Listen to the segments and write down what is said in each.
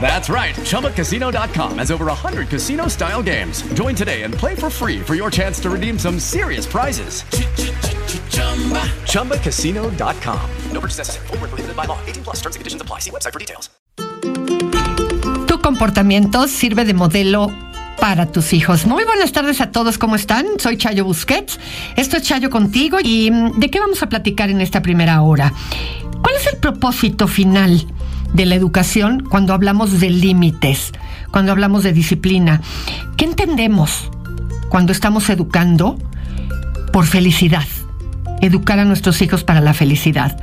That's right. ChumbaCasino.com has over 100 casino style games. Join today and play for free for your chance to redeem some serious prizes. ChumbaCasino.com. No purchase necessary. Full prohibited by law. 18 plus terms and conditions apply. See website for details. Tu comportamiento sirve de modelo para tus hijos. Muy buenas tardes a todos, ¿cómo están? Soy Chayo Busquets. Esto es Chayo contigo y mm, ¿de qué vamos a platicar en esta primera hora? ¿Cuál es el propósito final? De la educación cuando hablamos de límites, cuando hablamos de disciplina. ¿Qué entendemos cuando estamos educando por felicidad? Educar a nuestros hijos para la felicidad.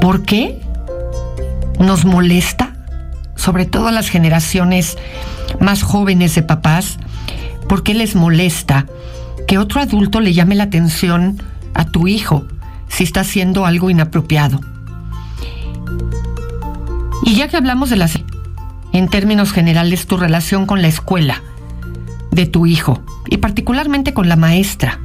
¿Por qué nos molesta, sobre todo a las generaciones más jóvenes de papás, por qué les molesta que otro adulto le llame la atención a tu hijo si está haciendo algo inapropiado? Y ya que hablamos de las... En términos generales, tu relación con la escuela de tu hijo y particularmente con la maestra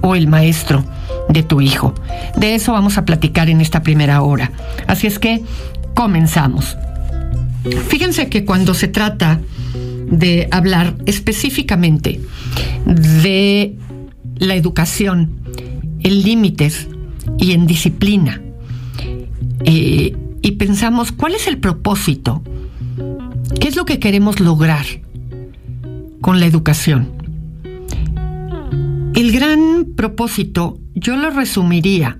o el maestro de tu hijo. De eso vamos a platicar en esta primera hora. Así es que comenzamos. Fíjense que cuando se trata de hablar específicamente de la educación en límites y en disciplina, eh, y pensamos, ¿cuál es el propósito? ¿Qué es lo que queremos lograr con la educación? El gran propósito yo lo resumiría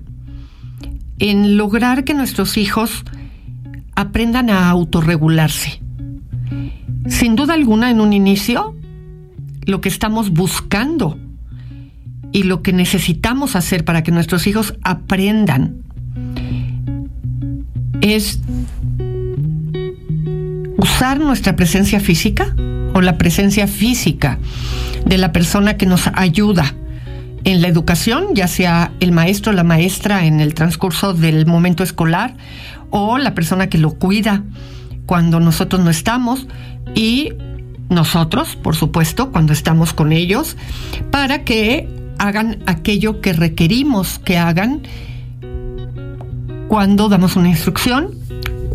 en lograr que nuestros hijos aprendan a autorregularse. Sin duda alguna, en un inicio, lo que estamos buscando y lo que necesitamos hacer para que nuestros hijos aprendan es usar nuestra presencia física o la presencia física de la persona que nos ayuda en la educación, ya sea el maestro o la maestra en el transcurso del momento escolar o la persona que lo cuida cuando nosotros no estamos y nosotros, por supuesto, cuando estamos con ellos, para que hagan aquello que requerimos que hagan cuando damos una instrucción,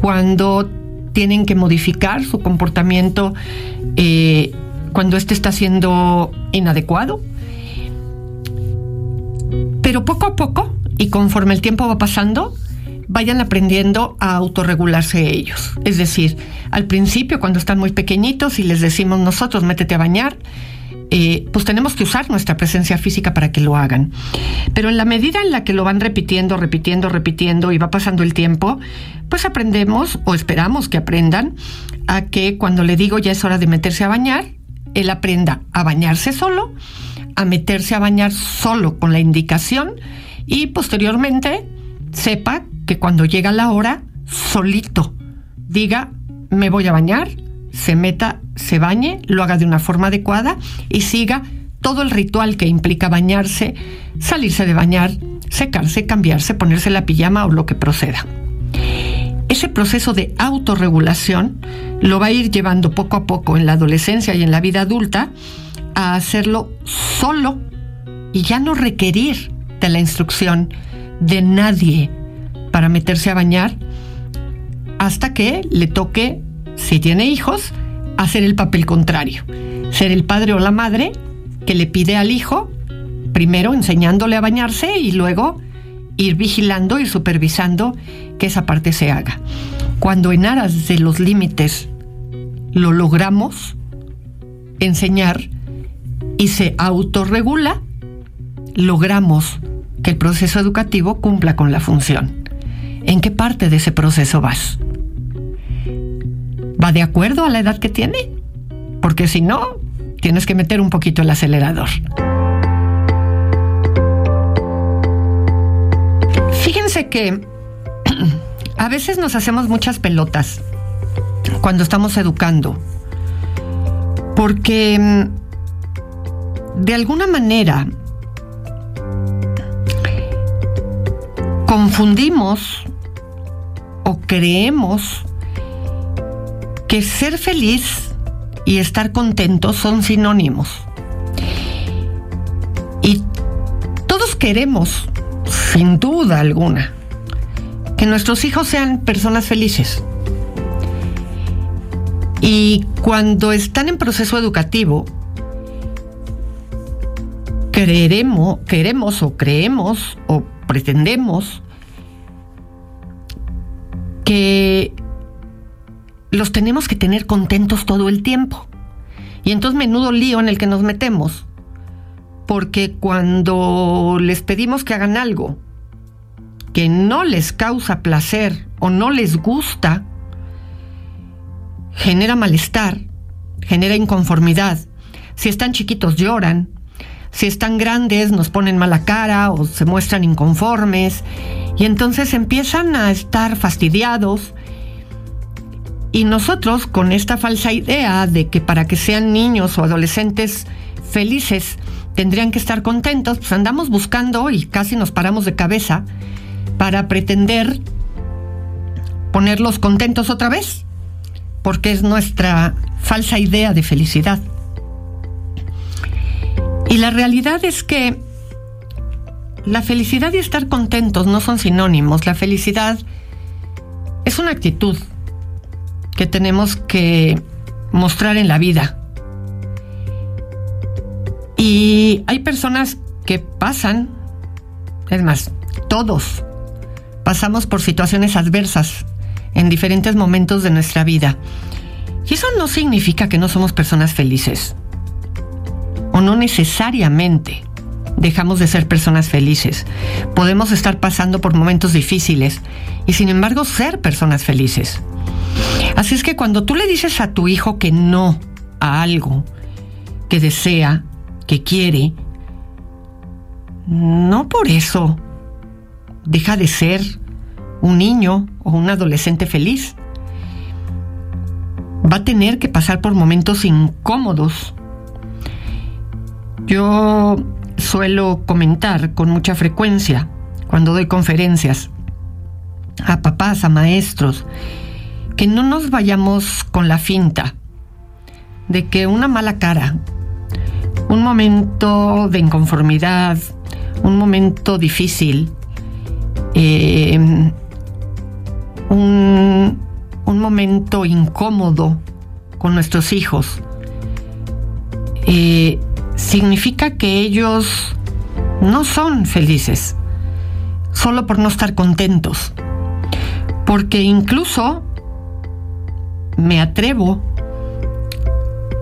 cuando tienen que modificar su comportamiento eh, cuando éste está siendo inadecuado. Pero poco a poco, y conforme el tiempo va pasando, vayan aprendiendo a autorregularse ellos. Es decir, al principio, cuando están muy pequeñitos y les decimos nosotros, métete a bañar, eh, pues tenemos que usar nuestra presencia física para que lo hagan. Pero en la medida en la que lo van repitiendo, repitiendo, repitiendo y va pasando el tiempo, pues aprendemos o esperamos que aprendan a que cuando le digo ya es hora de meterse a bañar, él aprenda a bañarse solo, a meterse a bañar solo con la indicación y posteriormente sepa que cuando llega la hora, solito diga, me voy a bañar, se meta, se bañe, lo haga de una forma adecuada y siga todo el ritual que implica bañarse, salirse de bañar, secarse, cambiarse, ponerse la pijama o lo que proceda. Ese proceso de autorregulación lo va a ir llevando poco a poco en la adolescencia y en la vida adulta a hacerlo solo y ya no requerir de la instrucción de nadie para meterse a bañar hasta que le toque si tiene hijos, hacer el papel contrario. Ser el padre o la madre que le pide al hijo, primero enseñándole a bañarse y luego ir vigilando y supervisando que esa parte se haga. Cuando en aras de los límites lo logramos enseñar y se autorregula, logramos que el proceso educativo cumpla con la función. en qué parte de ese proceso vas. ¿Va de acuerdo a la edad que tiene? Porque si no, tienes que meter un poquito el acelerador. Fíjense que a veces nos hacemos muchas pelotas cuando estamos educando, porque mm, de alguna manera confundimos o creemos que ser feliz y estar contento son sinónimos. Y todos queremos, sin duda alguna, que nuestros hijos sean personas felices. Y cuando están en proceso educativo, queremos, queremos o creemos o pretendemos que los tenemos que tener contentos todo el tiempo. Y entonces menudo lío en el que nos metemos. Porque cuando les pedimos que hagan algo que no les causa placer o no les gusta, genera malestar, genera inconformidad. Si están chiquitos lloran, si están grandes nos ponen mala cara o se muestran inconformes y entonces empiezan a estar fastidiados. Y nosotros con esta falsa idea de que para que sean niños o adolescentes felices tendrían que estar contentos, pues andamos buscando y casi nos paramos de cabeza para pretender ponerlos contentos otra vez, porque es nuestra falsa idea de felicidad. Y la realidad es que la felicidad y estar contentos no son sinónimos. La felicidad es una actitud que tenemos que mostrar en la vida. Y hay personas que pasan, es más, todos pasamos por situaciones adversas en diferentes momentos de nuestra vida. Y eso no significa que no somos personas felices o no necesariamente dejamos de ser personas felices. Podemos estar pasando por momentos difíciles y sin embargo ser personas felices. Así es que cuando tú le dices a tu hijo que no a algo que desea, que quiere, no por eso deja de ser un niño o un adolescente feliz. Va a tener que pasar por momentos incómodos yo suelo comentar con mucha frecuencia cuando doy conferencias a papás, a maestros, que no nos vayamos con la finta de que una mala cara, un momento de inconformidad, un momento difícil, eh, un, un, momento incómodo con nuestros hijos, eh, significa que ellos no son felices, solo por no estar contentos. Porque incluso me atrevo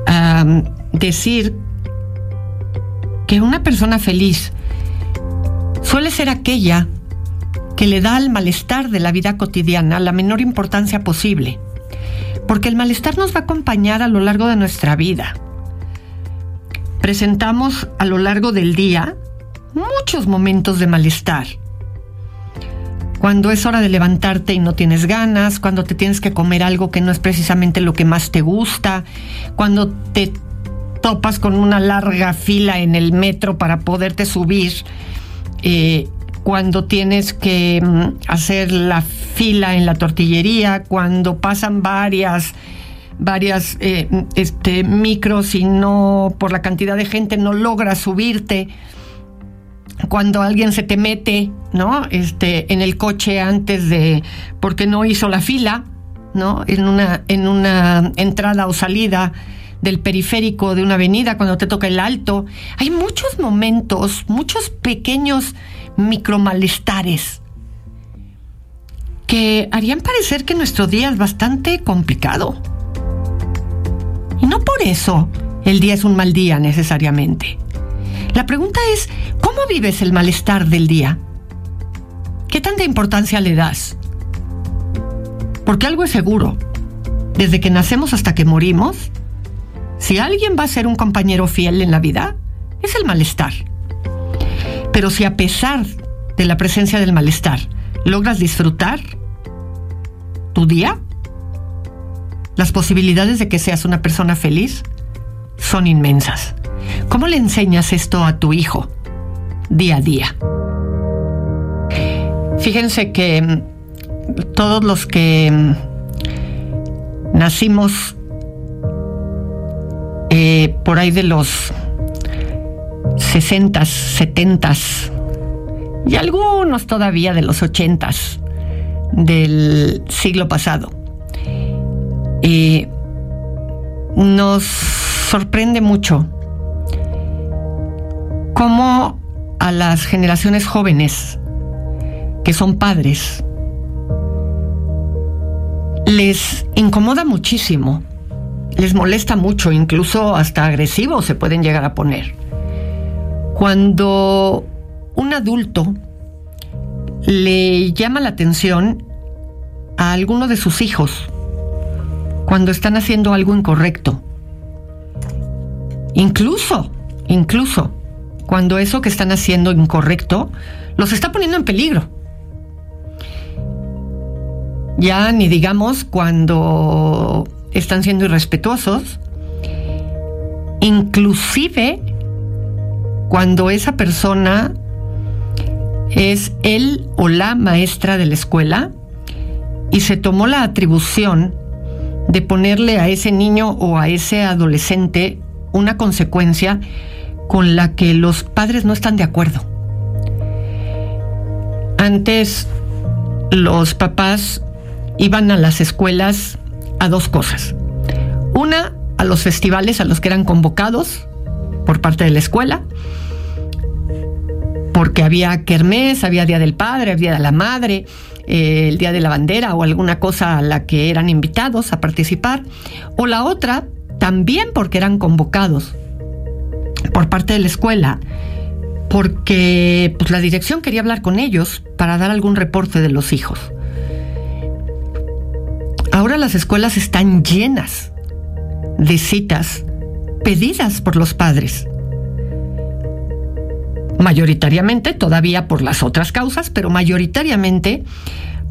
a decir que una persona feliz suele ser aquella que le da al malestar de la vida cotidiana la menor importancia posible, porque el malestar nos va a acompañar a lo largo de nuestra vida presentamos a lo largo del día muchos momentos de malestar. Cuando es hora de levantarte y no tienes ganas, cuando te tienes que comer algo que no es precisamente lo que más te gusta, cuando te topas con una larga fila en el metro para poderte subir, eh, cuando tienes que mm, hacer la fila en la tortillería, cuando pasan varias varias eh, este, micros y no, por la cantidad de gente, no logras subirte. Cuando alguien se te mete, ¿no? Este, en el coche antes de, porque no hizo la fila, ¿no? En una, en una entrada o salida del periférico de una avenida, cuando te toca el alto. Hay muchos momentos, muchos pequeños micromalestares que harían parecer que nuestro día es bastante complicado. Y no por eso el día es un mal día necesariamente. La pregunta es, ¿cómo vives el malestar del día? ¿Qué tanta importancia le das? Porque algo es seguro. Desde que nacemos hasta que morimos, si alguien va a ser un compañero fiel en la vida, es el malestar. Pero si a pesar de la presencia del malestar logras disfrutar tu día, las posibilidades de que seas una persona feliz son inmensas. ¿Cómo le enseñas esto a tu hijo día a día? Fíjense que mm, todos los que mm, nacimos eh, por ahí de los 60, 70 y algunos todavía de los 80 del siglo pasado. nos sorprende mucho cómo a las generaciones jóvenes que son padres les incomoda muchísimo, les molesta mucho, incluso hasta agresivos se pueden llegar a poner. Cuando un adulto le llama la atención a alguno de sus hijos cuando están haciendo algo incorrecto. Incluso, incluso, cuando eso que están haciendo incorrecto los está poniendo en peligro. Ya ni digamos cuando están siendo irrespetuosos, inclusive cuando esa persona es él o la maestra de la escuela y se tomó la atribución de ponerle a ese niño o a ese adolescente una consecuencia con la que los padres no están de acuerdo. Antes los papás iban a las escuelas a dos cosas. Una, a los festivales a los que eran convocados por parte de la escuela, porque había kermés, había Día del Padre, había Día de la Madre, eh, el Día de la Bandera o alguna cosa a la que eran invitados a participar. O la otra, también porque eran convocados por parte de la escuela, porque pues, la dirección quería hablar con ellos para dar algún reporte de los hijos. Ahora las escuelas están llenas de citas pedidas por los padres. Mayoritariamente, todavía por las otras causas, pero mayoritariamente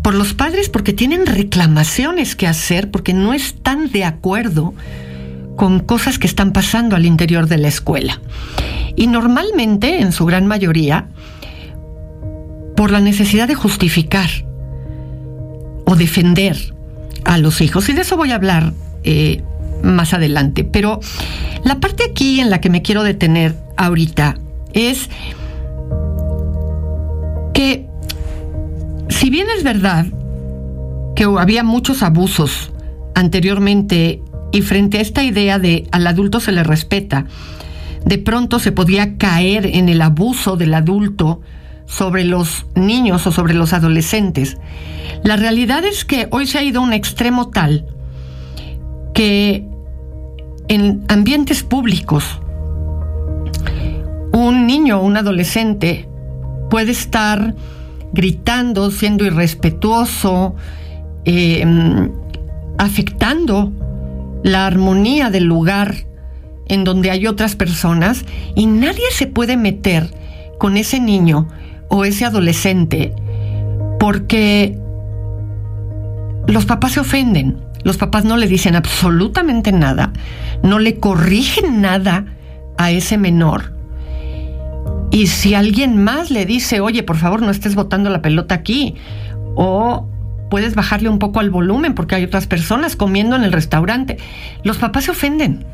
por los padres porque tienen reclamaciones que hacer, porque no están de acuerdo con cosas que están pasando al interior de la escuela. Y normalmente, en su gran mayoría, por la necesidad de justificar o defender a los hijos. Y de eso voy a hablar eh, más adelante. Pero la parte aquí en la que me quiero detener ahorita es que si bien es verdad que había muchos abusos anteriormente y frente a esta idea de al adulto se le respeta, de pronto se podía caer en el abuso del adulto sobre los niños o sobre los adolescentes. La realidad es que hoy se ha ido a un extremo tal que en ambientes públicos un niño o un adolescente puede estar gritando, siendo irrespetuoso, em, afectando la armonía del lugar en donde hay otras personas y nadie se puede meter con ese niño o ese adolescente porque los papás se ofenden, los papás no le dicen absolutamente nada, no le corrigen nada a ese menor. Y si alguien más le dice, oye, por favor, no estés botando la pelota aquí, o puedes bajarle un poco al volumen porque hay otras personas comiendo en el restaurante. Los papás se ofenden.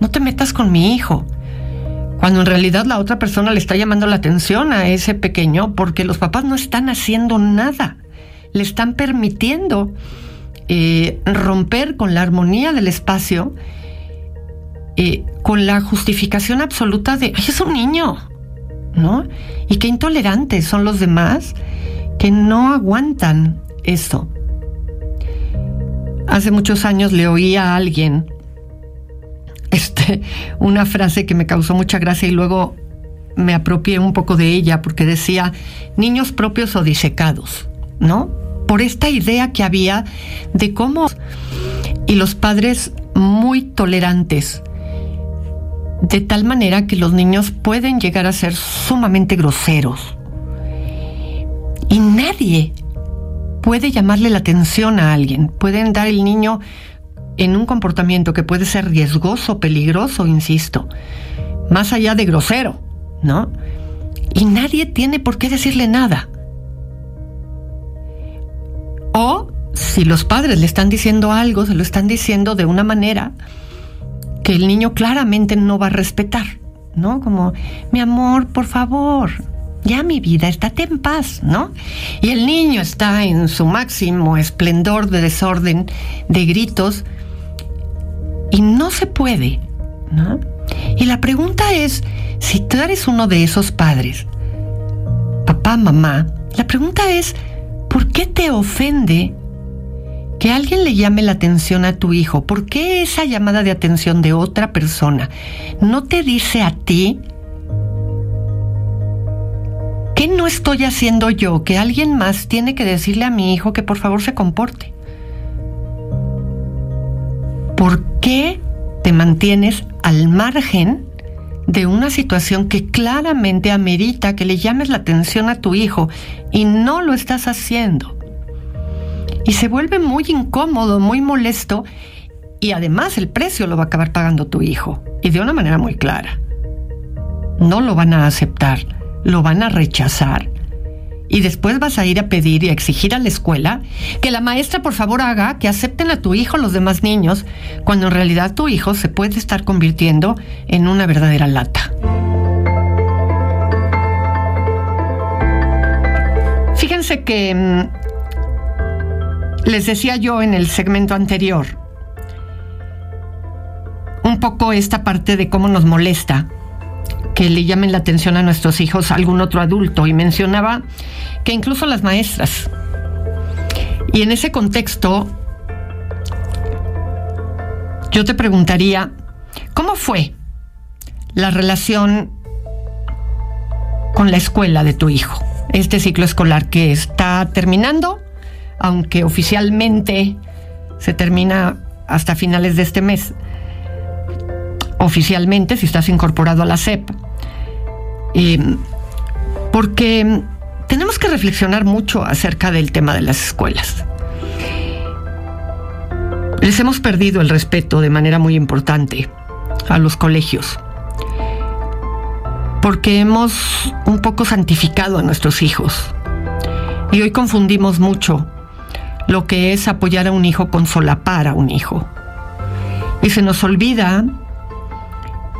No te metas con mi hijo. Cuando en realidad la otra persona le está llamando la atención a ese pequeño porque los papás no están haciendo nada. Le están permitiendo eh, romper con la armonía del espacio, eh, con la justificación absoluta de, Ay, es un niño, ¿no? Y qué intolerantes son los demás que no aguantan eso. Hace muchos años le oí a alguien este, una frase que me causó mucha gracia y luego me apropié un poco de ella porque decía niños propios o disecados, ¿no? por esta idea que había de cómo y los padres muy tolerantes, de tal manera que los niños pueden llegar a ser sumamente groseros. Y nadie puede llamarle la atención a alguien, pueden dar el niño en un comportamiento que puede ser riesgoso, peligroso, insisto, más allá de grosero, ¿no? Y nadie tiene por qué decirle nada. O si los padres le están diciendo algo, se lo están diciendo de una manera que el niño claramente no va a respetar, ¿no? Como, mi amor, por favor, ya mi vida, estate en paz, ¿no? Y el niño está en su máximo esplendor de desorden, de gritos, y no se puede, ¿no? Y la pregunta es, si tú eres uno de esos padres, papá, mamá, la pregunta es, ¿por qué te ofende que alguien le llame la atención a tu hijo? ¿Por qué esa llamada de atención de otra persona no te dice a ti ¿Qué no estoy haciendo yo que alguien más tiene que decirle a mi hijo que por favor se comporte? ¿Por qué te mantienes al margen de una situación que claramente amerita que le llames la atención a tu hijo y no lo estás haciendo? Y se vuelve muy incómodo, muy molesto y además el precio lo va a acabar pagando tu hijo y de una manera muy clara. No lo van a aceptar lo van a rechazar. Y después vas a ir a pedir y a exigir a la escuela que la maestra por favor haga que acepten a tu hijo los demás niños, cuando en realidad tu hijo se puede estar convirtiendo en una verdadera lata. Fíjense que mm, les decía yo en el segmento anterior un poco esta parte de cómo nos molesta que le llamen la atención a nuestros hijos algún otro adulto y mencionaba que incluso las maestras. Y en ese contexto, yo te preguntaría, ¿cómo fue la relación con la escuela de tu hijo? Este ciclo escolar que está terminando, aunque oficialmente se termina hasta finales de este mes. Oficialmente, si estás incorporado a la Porque tenemos que reflexionar mucho acerca del tema de las escuelas. Les hemos perdido el respeto de manera muy importante a los colegios, porque hemos un poco santificado a nuestros hijos. Y hoy confundimos mucho lo que es apoyar a un hijo con solapar a un hijo. Y se nos olvida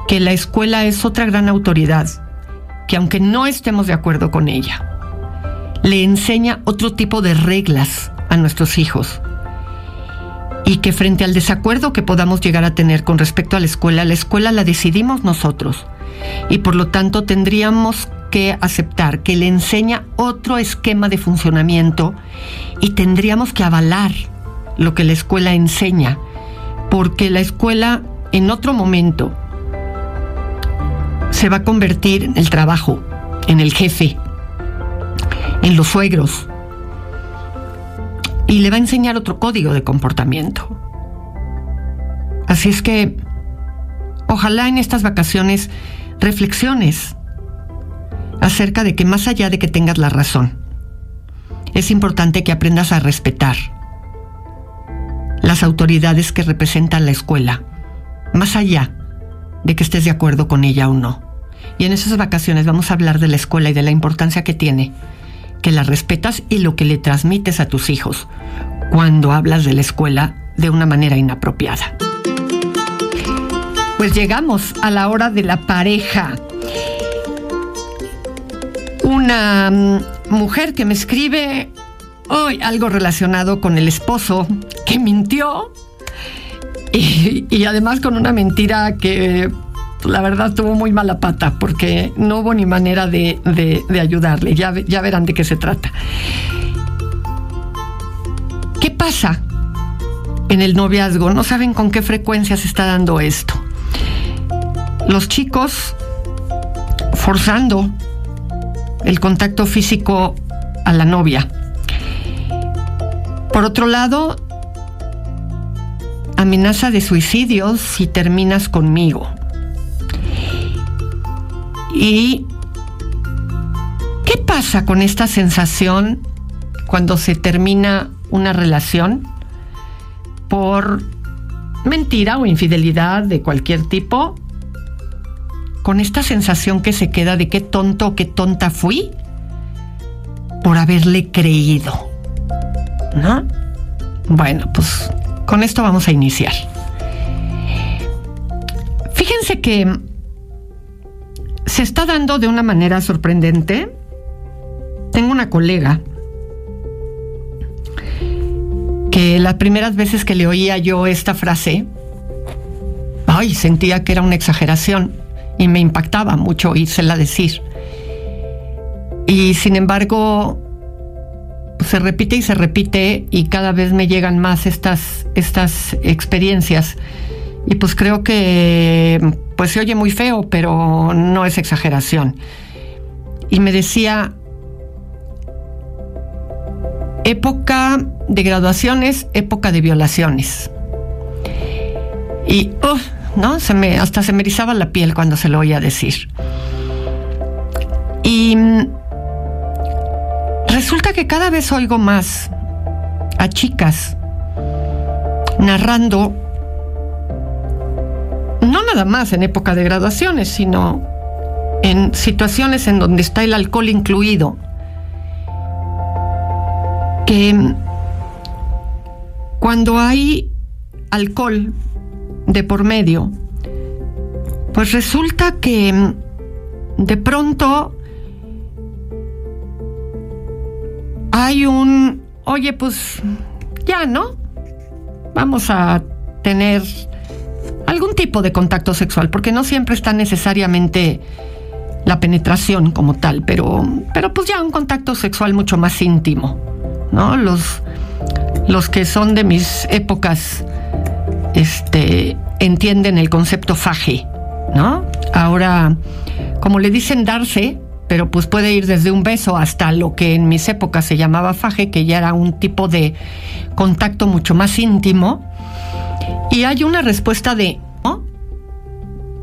que la escuela es otra gran autoridad que aunque no estemos de acuerdo con ella, le enseña otro tipo de reglas a nuestros hijos. Y que frente al desacuerdo que podamos llegar a tener con respecto a la escuela, la escuela la decidimos nosotros. Y por lo tanto tendríamos que aceptar que le enseña otro esquema de funcionamiento y tendríamos que avalar lo que la escuela enseña. Porque la escuela en otro momento se va a convertir en el trabajo, en el jefe, en los suegros. Y le va a enseñar otro código de comportamiento. Así es que, ojalá en estas vacaciones reflexiones acerca de que más allá de que tengas la razón, es importante que aprendas a respetar las autoridades que representan la escuela, más allá de que estés de acuerdo con ella o no. Y en esas vacaciones vamos a hablar de la escuela y de la importancia que tiene, que la respetas y lo que le transmites a tus hijos cuando hablas de la escuela de una manera inapropiada. Pues llegamos a la hora de la pareja. Una mm, mujer que me escribe hoy algo relacionado con el esposo que mintió y, y, además con una mentira que la verdad tuvo muy mala pata porque no hubo ni manera de, ayudarle. Ya, ya verán de qué se trata. ¿Qué pasa en el noviazgo? No saben con qué frecuencia se está dando esto. Los chicos forzando el contacto físico a la novia. Por otro lado, amenaza de suicidio si terminas conmigo. ¿Y qué pasa con esta sensación cuando se termina una relación por mentira o infidelidad de cualquier tipo? Con esta sensación que se queda de qué tonto o qué tonta fui por haberle creído. ¿No? Bueno, pues con esto vamos a iniciar. Fíjense que se está dando de una manera sorprendente. Tengo una colega que las primeras veces que le oía yo esta frase, ay, sentía que era una exageración y me impactaba mucho oírsela decir. Y sin embargo, se repite y se repite y cada vez me llegan más estas, estas experiencias. Y pues creo que pues se oye muy feo, pero no es exageración. Y me decía, época de graduaciones, época de violaciones. Y, oh, ¿no? Se me, hasta se me erizaba la piel cuando se lo oía decir. Y resulta que cada vez oigo más a chicas narrando, más en época de graduaciones, sino en situaciones en donde está el alcohol incluido, que cuando hay alcohol de por medio, pues resulta que de pronto hay un, oye, pues ya, ¿no? Vamos a tener algún tipo de contacto sexual, porque no siempre está necesariamente la penetración como tal, pero, pero pues ya un contacto sexual mucho más íntimo, ¿no? Los, los que son de mis épocas, este, entienden el concepto faje, ¿no? Ahora, como le dicen darse, pero pues puede ir desde un beso hasta lo que en mis épocas se llamaba faje, que ya era un tipo de contacto mucho más íntimo. Y hay una respuesta de, ¿no?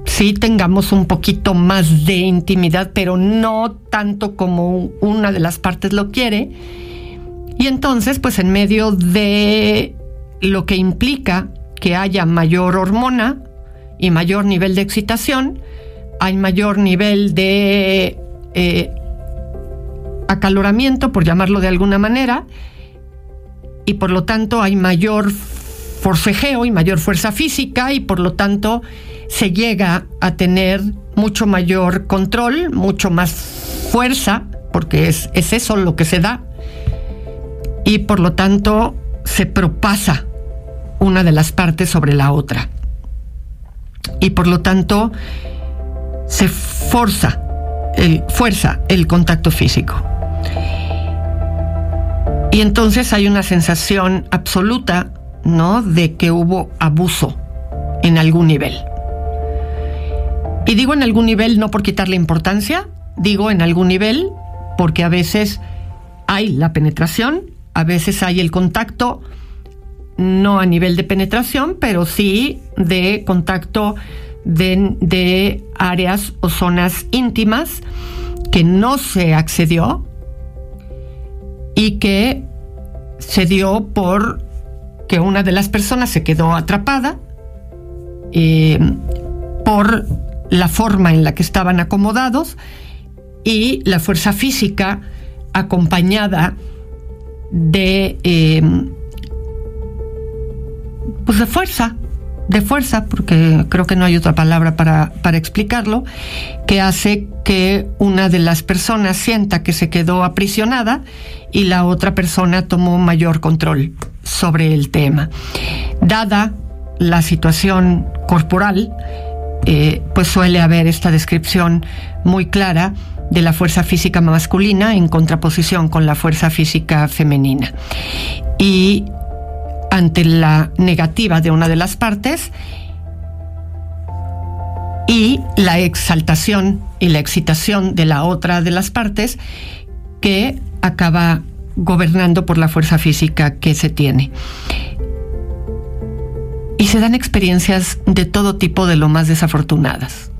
Sí tengamos un poquito más de intimidad, pero no tanto como una de las partes lo quiere. Y entonces, pues en medio de lo que implica que haya mayor hormona y mayor nivel de excitación, hay mayor nivel de eh, acaloramiento, por llamarlo de alguna manera, y por lo tanto hay mayor forcejeo y mayor fuerza física y por lo tanto se llega a tener mucho mayor control, mucho más fuerza, porque es, es eso lo que se da, y por lo tanto se propasa una de las partes sobre la otra. Y por lo tanto se forza fuerza el contacto físico. Y entonces hay una sensación absoluta, ¿no? De que hubo abuso en algún nivel. Y digo en algún nivel no por quitarle importancia, digo en algún nivel porque a veces hay la penetración, a veces hay el contacto, no a nivel de penetración, pero sí de contacto de, áreas o zonas íntimas que no se accedió y que se dio por que una de las personas se quedó atrapada eh, por la forma en la que estaban acomodados y la fuerza física acompañada de eh, pues de fuerza de fuerza, porque creo que no hay otra palabra para, para explicarlo, que hace que una de las personas sienta que se quedó aprisionada y la otra persona tomó mayor control sobre el tema. Dada la situación corporal, eh, pues suele haber esta descripción muy clara de la fuerza física masculina en contraposición con la fuerza física femenina. Y ante la negativa de una de las partes y la exaltación y la excitación de la otra de las partes que acaba gobernando por la fuerza física que se tiene. Y se dan experiencias de todo tipo de lo más desafortunadas.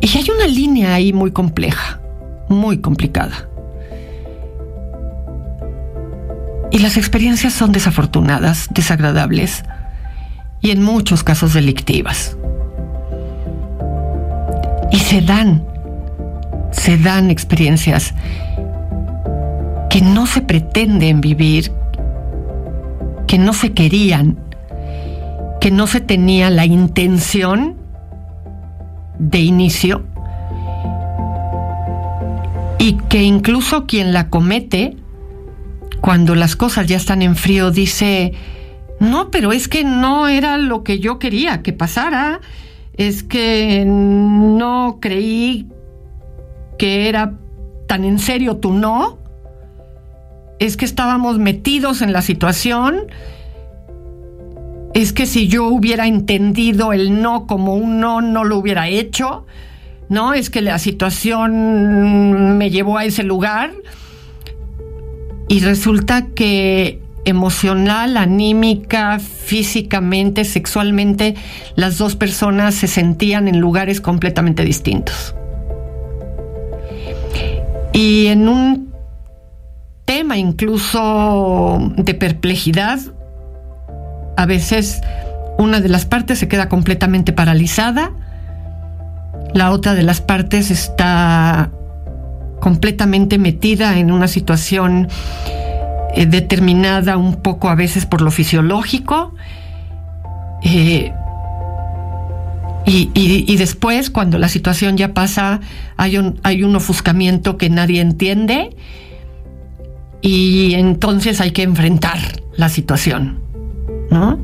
Y hay una línea ahí muy compleja, muy complicada. Y las experiencias son desafortunadas, desagradables y en muchos casos delictivas. Y se dan, se dan experiencias que no se pretenden vivir, que no se querían, que no se tenía la intención de inicio y que incluso quien la comete, cuando las cosas ya están en frío, dice, no, pero es que no era lo que yo quería que pasara, es que no creí que era tan en serio tu no, es que estábamos metidos en la situación, es que si yo hubiera entendido el no como un no, no lo hubiera hecho, ¿no? Es que la situación me llevó a ese lugar y resulta que emocional, anímica, físicamente, sexualmente, las dos personas se sentían en lugares completamente distintos. Y en un incluso de perplejidad, a veces una de las partes se queda completamente paralizada, la otra de las partes está completamente metida en una situación eh, determinada un poco a veces por lo fisiológico. Eh, y, y, después, cuando la situación ya pasa, hay un, hay un ofuscamiento que nadie entiende y entonces hay que enfrentar la situación, ¿no?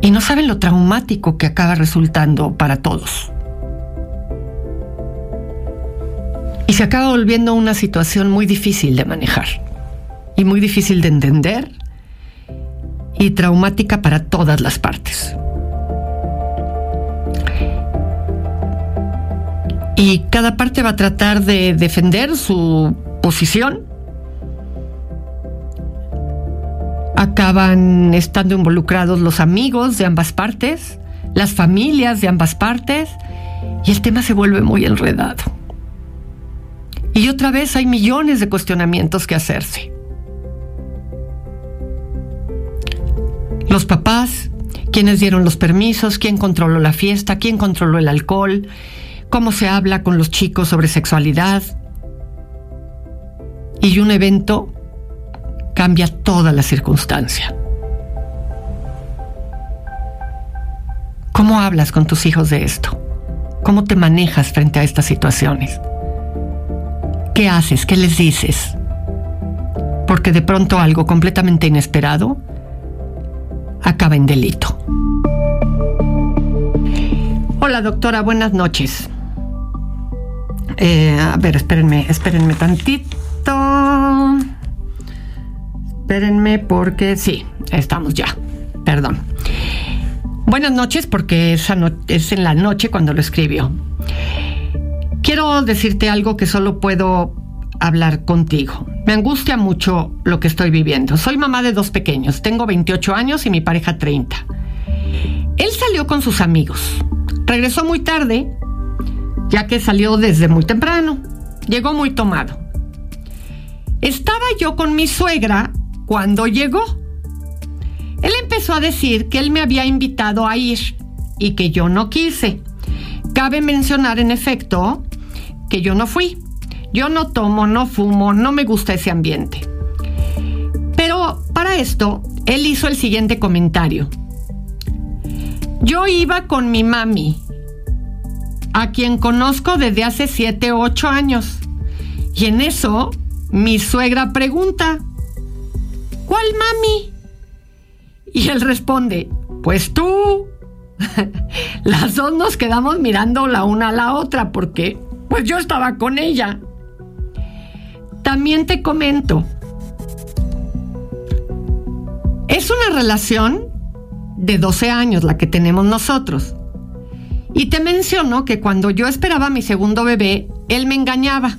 Y no saben lo traumático que acaba resultando para todos. Y se acaba volviendo una situación muy difícil de manejar y muy difícil de entender y traumática para todas las partes. Y cada parte va a tratar de defender su posición. Acaban estando involucrados los amigos de ambas partes, las familias de ambas partes, y el tema se vuelve muy enredado. Y otra vez hay millones de cuestionamientos que hacerse. Los papás, quienes dieron los permisos, quién controló la fiesta, quién controló el alcohol, cómo se habla con los chicos sobre sexualidad. Y un evento cambia toda la circunstancia. ¿Cómo hablas con tus hijos de esto? ¿Cómo te manejas frente a estas situaciones? ¿Qué haces? ¿Qué les dices? Porque de pronto algo completamente inesperado acaba en delito. Hola doctora, buenas noches. Eh, a ver, espérenme, espérenme tantito. Espérenme porque sí, estamos ya. Perdón. Buenas noches porque es en la noche cuando lo escribió. Quiero decirte algo que solo puedo hablar contigo. Me angustia mucho lo que estoy viviendo. Soy mamá de dos pequeños. Tengo 28 años y mi pareja 30. Él salió con sus amigos. Regresó muy tarde ya que salió desde muy temprano. Llegó muy tomado. Estaba yo con mi suegra cuando llegó. Él empezó a decir que él me había invitado a ir y que yo no quise. Cabe mencionar en efecto que yo no fui. Yo no tomo, no fumo, no me gusta ese ambiente. Pero para esto, él hizo el siguiente comentario. Yo iba con mi mami a quien conozco desde hace 7 o 8 años. Y en eso, mi suegra pregunta, ¿cuál mami? Y él responde, pues tú. Las dos nos quedamos mirando la una a la otra porque, pues yo estaba con ella. También te comento, es una relación de 12 años la que tenemos nosotros. Y te menciono que cuando yo esperaba mi segundo bebé, él me engañaba.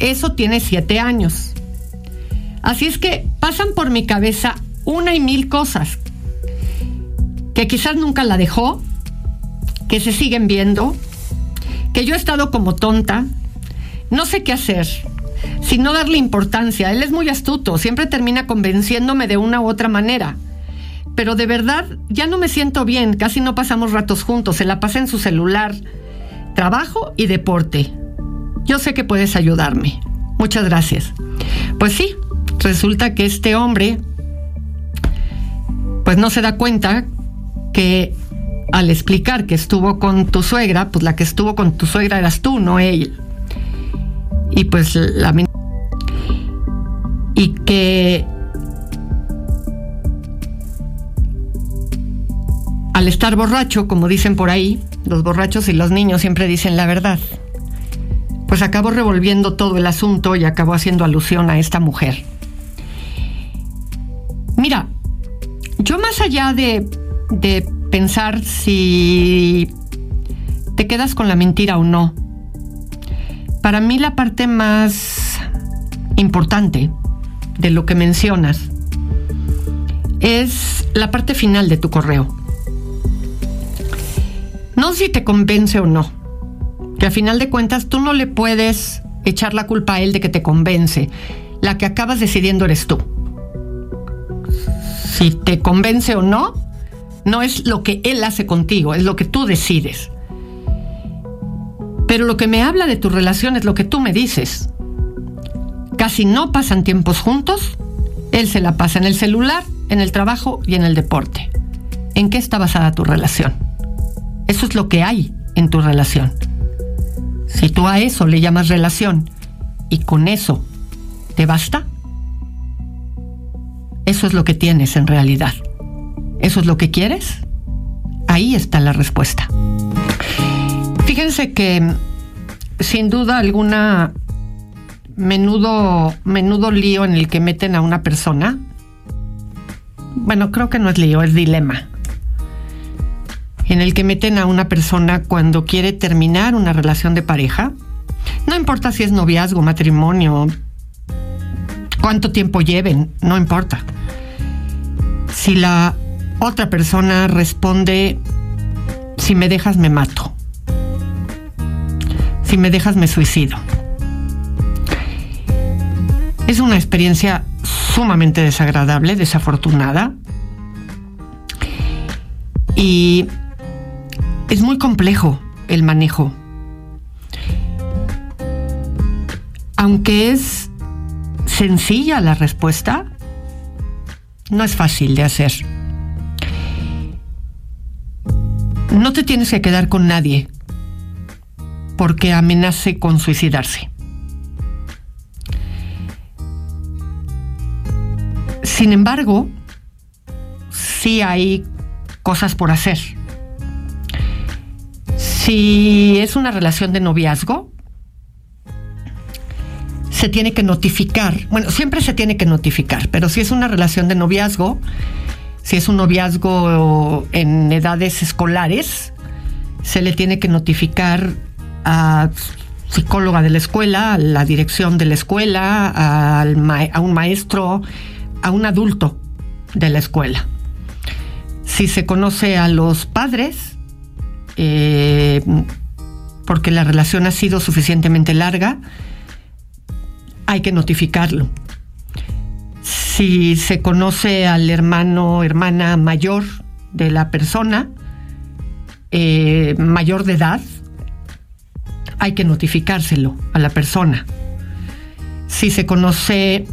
Eso tiene siete años. Así es que pasan por mi cabeza una y mil cosas que quizás nunca la dejó, que se siguen viendo, que yo he estado como tonta, no sé qué hacer, sin darle importancia. Él es muy astuto, siempre termina convenciéndome de una u otra manera. Pero de verdad, ya no me siento bien, casi no pasamos ratos juntos, se la pasa en su celular, trabajo y deporte. Yo sé que puedes ayudarme. Muchas gracias. Pues sí, resulta que este hombre, pues no se da cuenta que al explicar que estuvo con tu suegra, pues la que estuvo con tu suegra eras tú, no él. Y pues la y que al estar borracho, como dicen por ahí, los borrachos y los niños siempre dicen la verdad. Pues acabó revolviendo todo el asunto y acabó haciendo alusión a esta mujer. Mira, yo más allá de, de pensar si te quedas con la mentira o no, para mí la parte más importante de lo que mencionas es la parte final de tu correo. No si te convence o no. Que a final de cuentas tú no le puedes echar la culpa a él de que te convence. La que acabas decidiendo eres tú. Si te convence o no, no es lo que él hace contigo, es lo que tú decides. Pero lo que me habla de tu relación es lo que tú me dices. Casi no pasan tiempos juntos. Él se la pasa en el celular, en el trabajo y en el deporte. ¿En qué está basada tu relación? Eso es lo que hay en tu relación. Si tú a eso le llamas relación y con eso te basta, eso es lo que tienes en realidad. ¿Eso es lo que quieres? Ahí está la respuesta. Fíjense que sin duda alguna menudo menudo lío en el que meten a una persona. Bueno, creo que no es lío, es dilema en el que meten a una persona cuando quiere terminar una relación de pareja. No importa si es noviazgo, matrimonio, cuánto tiempo lleven, no importa. Si la otra persona responde, si me dejas me mato, si me dejas me suicido. Es una experiencia sumamente desagradable, desafortunada. Y es muy complejo el manejo. Aunque es sencilla la respuesta, no es fácil de hacer. No te tienes que quedar con nadie porque amenace con suicidarse. Sin embargo, sí hay cosas por hacer. Si es una relación de noviazgo, se tiene que notificar. Bueno, siempre se tiene que notificar, pero si es una relación de noviazgo, si es un noviazgo en edades escolares, se le tiene que notificar a psicóloga de la escuela, a la dirección de la escuela, a un maestro, a un adulto de la escuela. Si se conoce a los padres, eh, porque la relación ha sido suficientemente larga, hay que notificarlo. Si se conoce al hermano o hermana mayor de la persona, eh, mayor de edad, hay que notificárselo a la persona. Si se conoce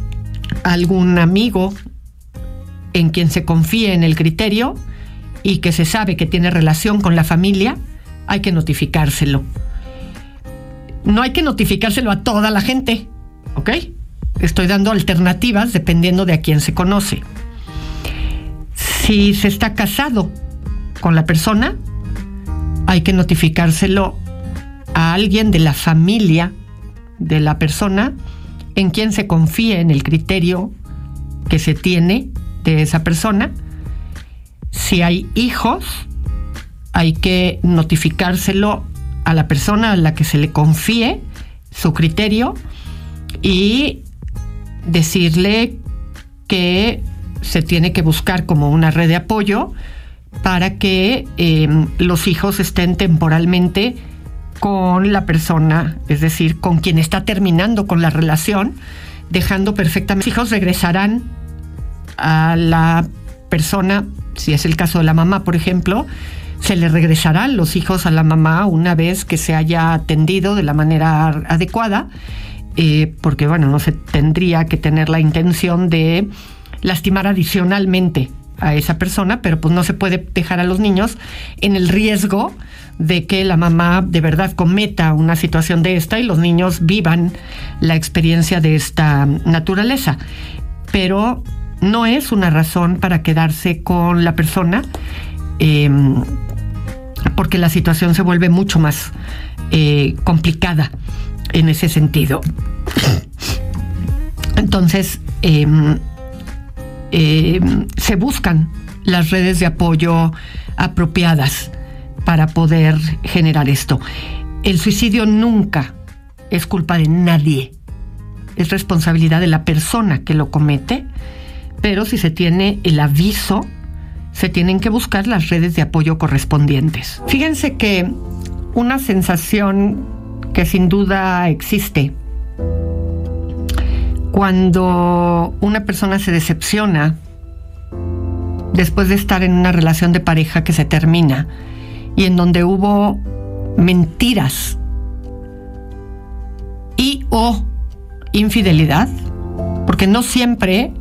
algún amigo en quien se confíe en el criterio, y que se sabe que tiene relación con la familia, hay que notificárselo. No hay que notificárselo a toda la gente, ¿ok? Estoy dando alternativas dependiendo de a quién se conoce. Si se está casado con la persona, hay que notificárselo a alguien de la familia de la persona en quien se confíe en el criterio que se tiene de esa persona si hay hijos, hay que notificárselo a la persona a la que se le confíe su criterio y decirle que se tiene que buscar como una red de apoyo para que em, los hijos estén temporalmente con la persona, es decir, con quien está terminando con la relación, dejando perfectamente. Los hijos regresarán a la persona, si es el caso de la mamá, por ejemplo, se le regresarán los hijos a la mamá una vez que se haya atendido de la manera adecuada, eh, porque bueno, no se tendría que tener la intención de lastimar adicionalmente a esa persona, pero pues no se puede dejar a los niños en el riesgo de que la mamá de verdad cometa una situación de esta y los niños vivan la experiencia de esta naturaleza. Pero no es una razón para quedarse con la persona, em, porque la situación se vuelve mucho más eh, complicada en ese sentido. Entonces, em, em, se buscan las redes de apoyo apropiadas para poder generar esto. El suicidio nunca es culpa de nadie. Es responsabilidad de la persona que lo comete, pero si se tiene el aviso, se tienen que buscar las redes de apoyo correspondientes. Fíjense que una sensación que sin duda existe cuando una persona se decepciona después de estar en una relación de pareja que se termina y en donde hubo mentiras y o infidelidad, porque no siempre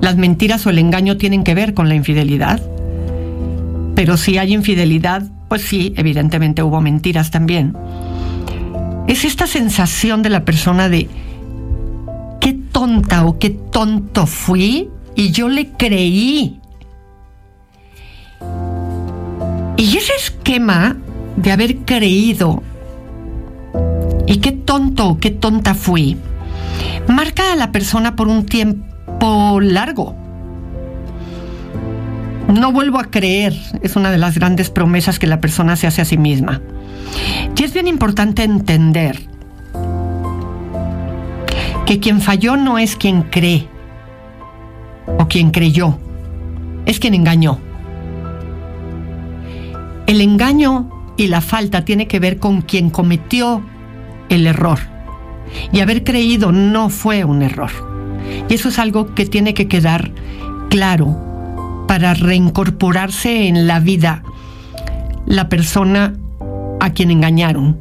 las mentiras o el engaño tienen que ver con la infidelidad, pero si hay infidelidad, pues sí, evidentemente hubo mentiras también. Es esta sensación de la persona de qué tonta o qué tonto fui y yo le creí. Y ese esquema de haber creído y qué tonto o qué tonta fui, marca a la persona por un tiempo largo. No vuelvo a creer, es una de las grandes promesas que la persona se hace a sí misma. Y es bien importante entender que quien falló no es quien cree o quien creyó, es quien engañó. El engaño y la falta tiene que ver con quien cometió el error. Y haber creído no fue un error. Y eso es algo que tiene que quedar claro para reincorporarse en la vida la persona a quien engañaron.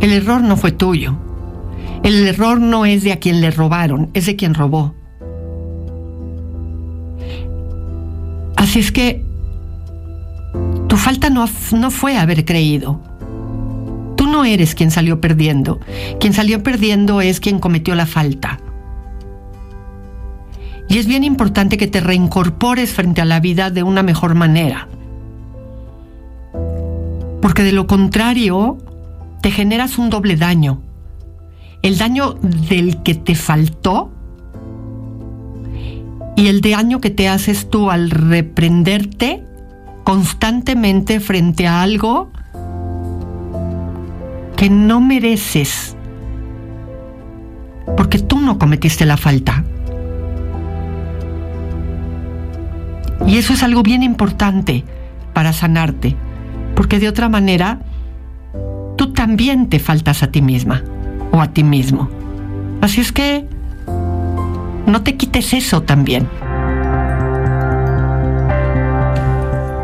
El error no fue tuyo. El error no es de a quien le robaron, es de quien robó. Así es que tu falta no, no fue haber creído. Tú no eres quien salió perdiendo. Quien salió perdiendo es quien cometió la falta. Y es bien importante que te reincorpores frente a la vida de una mejor manera. Porque de lo contrario, te generas un doble daño. El daño del que te faltó y el daño que te haces tú al reprenderte constantemente frente a algo que no mereces, porque tú no cometiste la falta. Y eso es algo bien importante para sanarte, porque de otra manera tú también te faltas a ti misma o a ti mismo. Así es que no te quites eso también.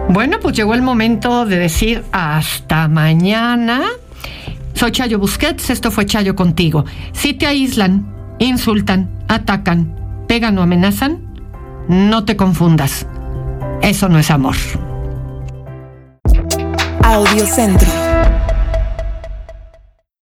Bueno, pues llegó el momento de decir hasta mañana. Soy Chayo Busquets, esto fue Chayo contigo. Si te aíslan, insultan, atacan, pegan o amenazan, no te confundas. Eso no es amor. Audio Centro.